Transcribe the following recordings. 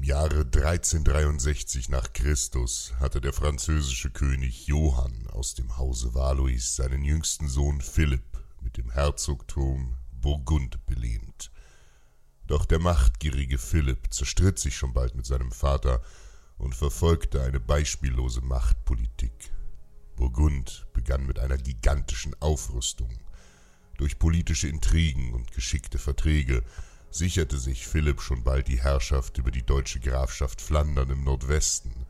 Im Jahre 1363 nach Christus hatte der französische König Johann aus dem Hause Valois seinen jüngsten Sohn Philipp mit dem Herzogtum Burgund belehmt. Doch der machtgierige Philipp zerstritt sich schon bald mit seinem Vater und verfolgte eine beispiellose Machtpolitik. Burgund begann mit einer gigantischen Aufrüstung. Durch politische Intrigen und geschickte Verträge sicherte sich Philipp schon bald die Herrschaft über die deutsche Grafschaft Flandern im Nordwesten.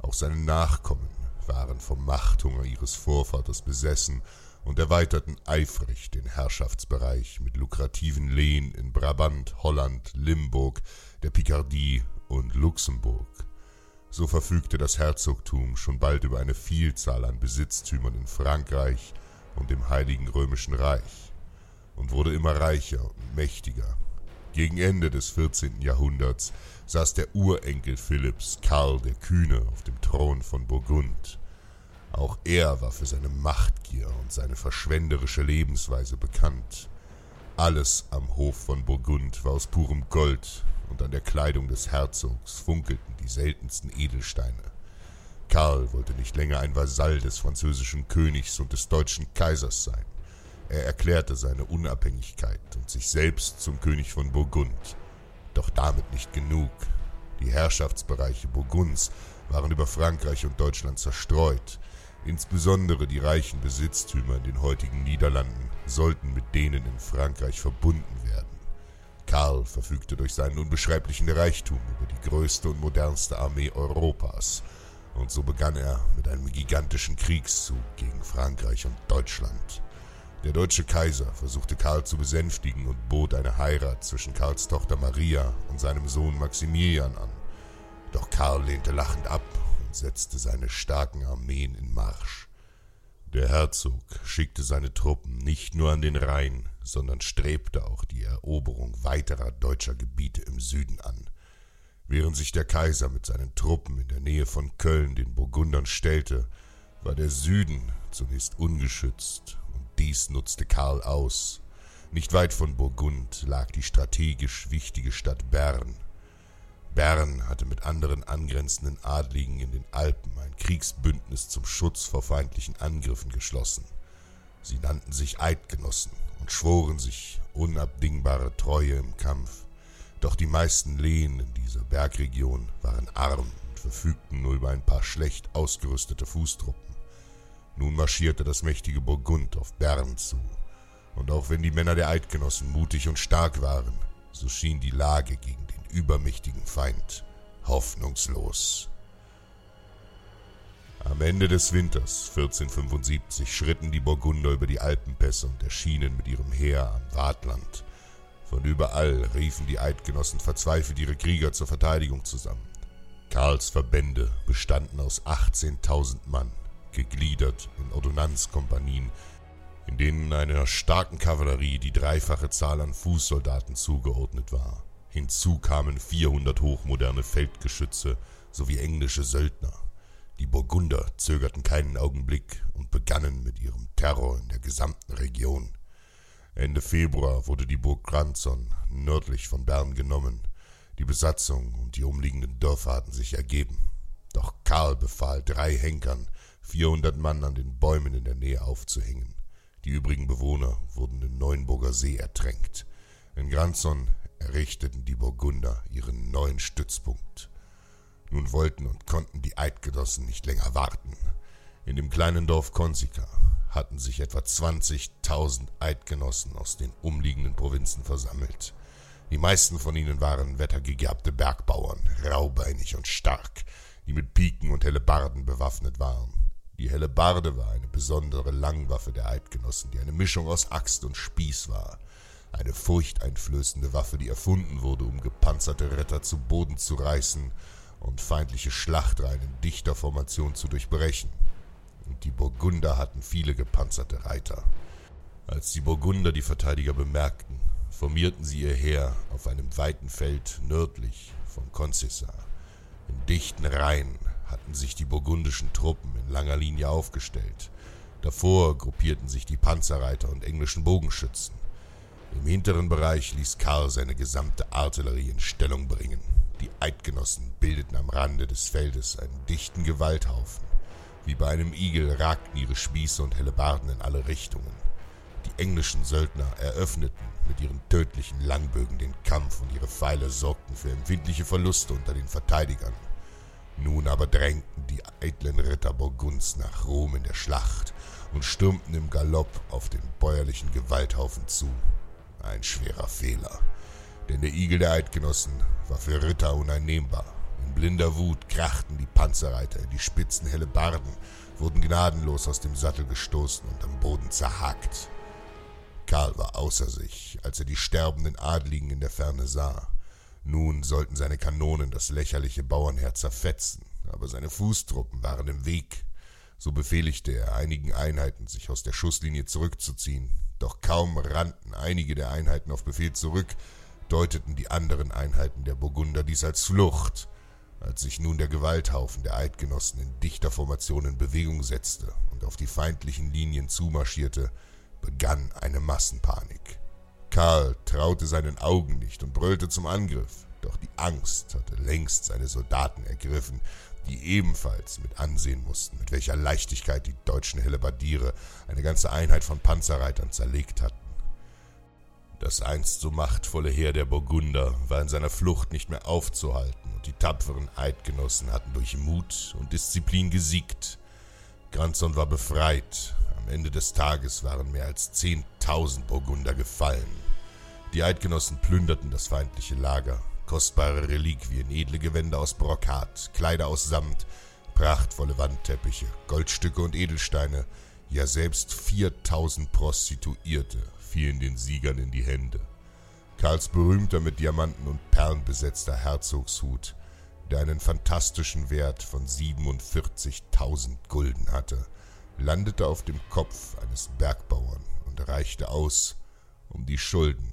Auch seine Nachkommen waren vom Machthunger ihres Vorvaters besessen und erweiterten eifrig den Herrschaftsbereich mit lukrativen Lehen in Brabant, Holland, Limburg, der Picardie und Luxemburg. So verfügte das Herzogtum schon bald über eine Vielzahl an Besitztümern in Frankreich und dem Heiligen Römischen Reich und wurde immer reicher und mächtiger. Gegen Ende des 14. Jahrhunderts saß der Urenkel Philipps, Karl der Kühne, auf dem Thron von Burgund. Auch er war für seine Machtgier und seine verschwenderische Lebensweise bekannt. Alles am Hof von Burgund war aus purem Gold, und an der Kleidung des Herzogs funkelten die seltensten Edelsteine. Karl wollte nicht länger ein Vasall des französischen Königs und des deutschen Kaisers sein. Er erklärte seine Unabhängigkeit und sich selbst zum König von Burgund. Doch damit nicht genug. Die Herrschaftsbereiche Burgunds waren über Frankreich und Deutschland zerstreut. Insbesondere die reichen Besitztümer in den heutigen Niederlanden sollten mit denen in Frankreich verbunden werden. Karl verfügte durch seinen unbeschreiblichen Reichtum über die größte und modernste Armee Europas. Und so begann er mit einem gigantischen Kriegszug gegen Frankreich und Deutschland. Der deutsche Kaiser versuchte Karl zu besänftigen und bot eine Heirat zwischen Karls Tochter Maria und seinem Sohn Maximilian an. Doch Karl lehnte lachend ab und setzte seine starken Armeen in Marsch. Der Herzog schickte seine Truppen nicht nur an den Rhein, sondern strebte auch die Eroberung weiterer deutscher Gebiete im Süden an. Während sich der Kaiser mit seinen Truppen in der Nähe von Köln den Burgundern stellte, war der Süden zunächst ungeschützt dies nutzte Karl aus. Nicht weit von Burgund lag die strategisch wichtige Stadt Bern. Bern hatte mit anderen angrenzenden Adligen in den Alpen ein Kriegsbündnis zum Schutz vor feindlichen Angriffen geschlossen. Sie nannten sich Eidgenossen und schworen sich unabdingbare Treue im Kampf. Doch die meisten Lehen in dieser Bergregion waren arm und verfügten nur über ein paar schlecht ausgerüstete Fußtruppen. Nun marschierte das mächtige Burgund auf Bern zu, und auch wenn die Männer der Eidgenossen mutig und stark waren, so schien die Lage gegen den übermächtigen Feind hoffnungslos. Am Ende des Winters 1475 schritten die Burgunder über die Alpenpässe und erschienen mit ihrem Heer am Wartland. Von überall riefen die Eidgenossen verzweifelt ihre Krieger zur Verteidigung zusammen. Karls Verbände bestanden aus 18.000 Mann gegliedert in Ordonnanzkompanien, in denen einer starken Kavallerie die dreifache Zahl an Fußsoldaten zugeordnet war. Hinzu kamen 400 hochmoderne Feldgeschütze sowie englische Söldner. Die Burgunder zögerten keinen Augenblick und begannen mit ihrem Terror in der gesamten Region. Ende Februar wurde die Burg Granzon nördlich von Bern genommen. Die Besatzung und die umliegenden Dörfer hatten sich ergeben. Doch Karl befahl drei Henkern, vierhundert Mann an den Bäumen in der Nähe aufzuhängen. Die übrigen Bewohner wurden im Neuenburger See ertränkt. In Granzon errichteten die Burgunder ihren neuen Stützpunkt. Nun wollten und konnten die Eidgenossen nicht länger warten. In dem kleinen Dorf Konsika hatten sich etwa 20.000 Eidgenossen aus den umliegenden Provinzen versammelt. Die meisten von ihnen waren wettergegerbte Bergbauern, raubeinig und stark, die mit Piken und Hellebarden bewaffnet waren. Die Hellebarde war eine besondere Langwaffe der Eidgenossen, die eine Mischung aus Axt und Spieß war. Eine furchteinflößende Waffe, die erfunden wurde, um gepanzerte Ritter zu Boden zu reißen und feindliche Schlachtreihen in dichter Formation zu durchbrechen und die Burgunder hatten viele gepanzerte Reiter. Als die Burgunder die Verteidiger bemerkten, formierten sie ihr Heer auf einem weiten Feld nördlich von Concisa. Dichten Reihen hatten sich die burgundischen Truppen in langer Linie aufgestellt. Davor gruppierten sich die Panzerreiter und englischen Bogenschützen. Im hinteren Bereich ließ Karl seine gesamte Artillerie in Stellung bringen. Die Eidgenossen bildeten am Rande des Feldes einen dichten Gewalthaufen. Wie bei einem Igel ragten ihre Spieße und Hellebarden in alle Richtungen. Die englischen Söldner eröffneten mit ihren tödlichen Langbögen den Kampf und ihre Pfeile sorgten für empfindliche Verluste unter den Verteidigern. Nun aber drängten die eitlen Ritter Burgunds nach Rom in der Schlacht und stürmten im Galopp auf den bäuerlichen Gewalthaufen zu. Ein schwerer Fehler, denn der Igel der Eidgenossen war für Ritter uneinnehmbar blinder Wut krachten die Panzerreiter in die spitzen Hellebarden, wurden gnadenlos aus dem Sattel gestoßen und am Boden zerhackt. Karl war außer sich, als er die sterbenden Adligen in der Ferne sah. Nun sollten seine Kanonen das lächerliche Bauernheer zerfetzen, aber seine Fußtruppen waren im Weg. So befehligte er einigen Einheiten, sich aus der Schusslinie zurückzuziehen. Doch kaum rannten einige der Einheiten auf Befehl zurück, deuteten die anderen Einheiten der Burgunder dies als Flucht. Als sich nun der Gewalthaufen der Eidgenossen in dichter Formation in Bewegung setzte und auf die feindlichen Linien zumarschierte, begann eine Massenpanik. Karl traute seinen Augen nicht und brüllte zum Angriff, doch die Angst hatte längst seine Soldaten ergriffen, die ebenfalls mit ansehen mussten, mit welcher Leichtigkeit die deutschen Hellebardiere eine ganze Einheit von Panzerreitern zerlegt hatten. Das einst so machtvolle Heer der Burgunder war in seiner Flucht nicht mehr aufzuhalten, und die tapferen Eidgenossen hatten durch Mut und Disziplin gesiegt. Granzon war befreit. Am Ende des Tages waren mehr als zehntausend Burgunder gefallen. Die Eidgenossen plünderten das feindliche Lager. Kostbare Reliquien, edle Gewänder aus Brokat, Kleider aus Samt, prachtvolle Wandteppiche, Goldstücke und Edelsteine, ja selbst viertausend Prostituierte fielen den Siegern in die Hände. Karls berühmter mit Diamanten und Perlen besetzter Herzogshut, der einen fantastischen Wert von 47.000 Gulden hatte, landete auf dem Kopf eines Bergbauern und reichte aus, um die Schulden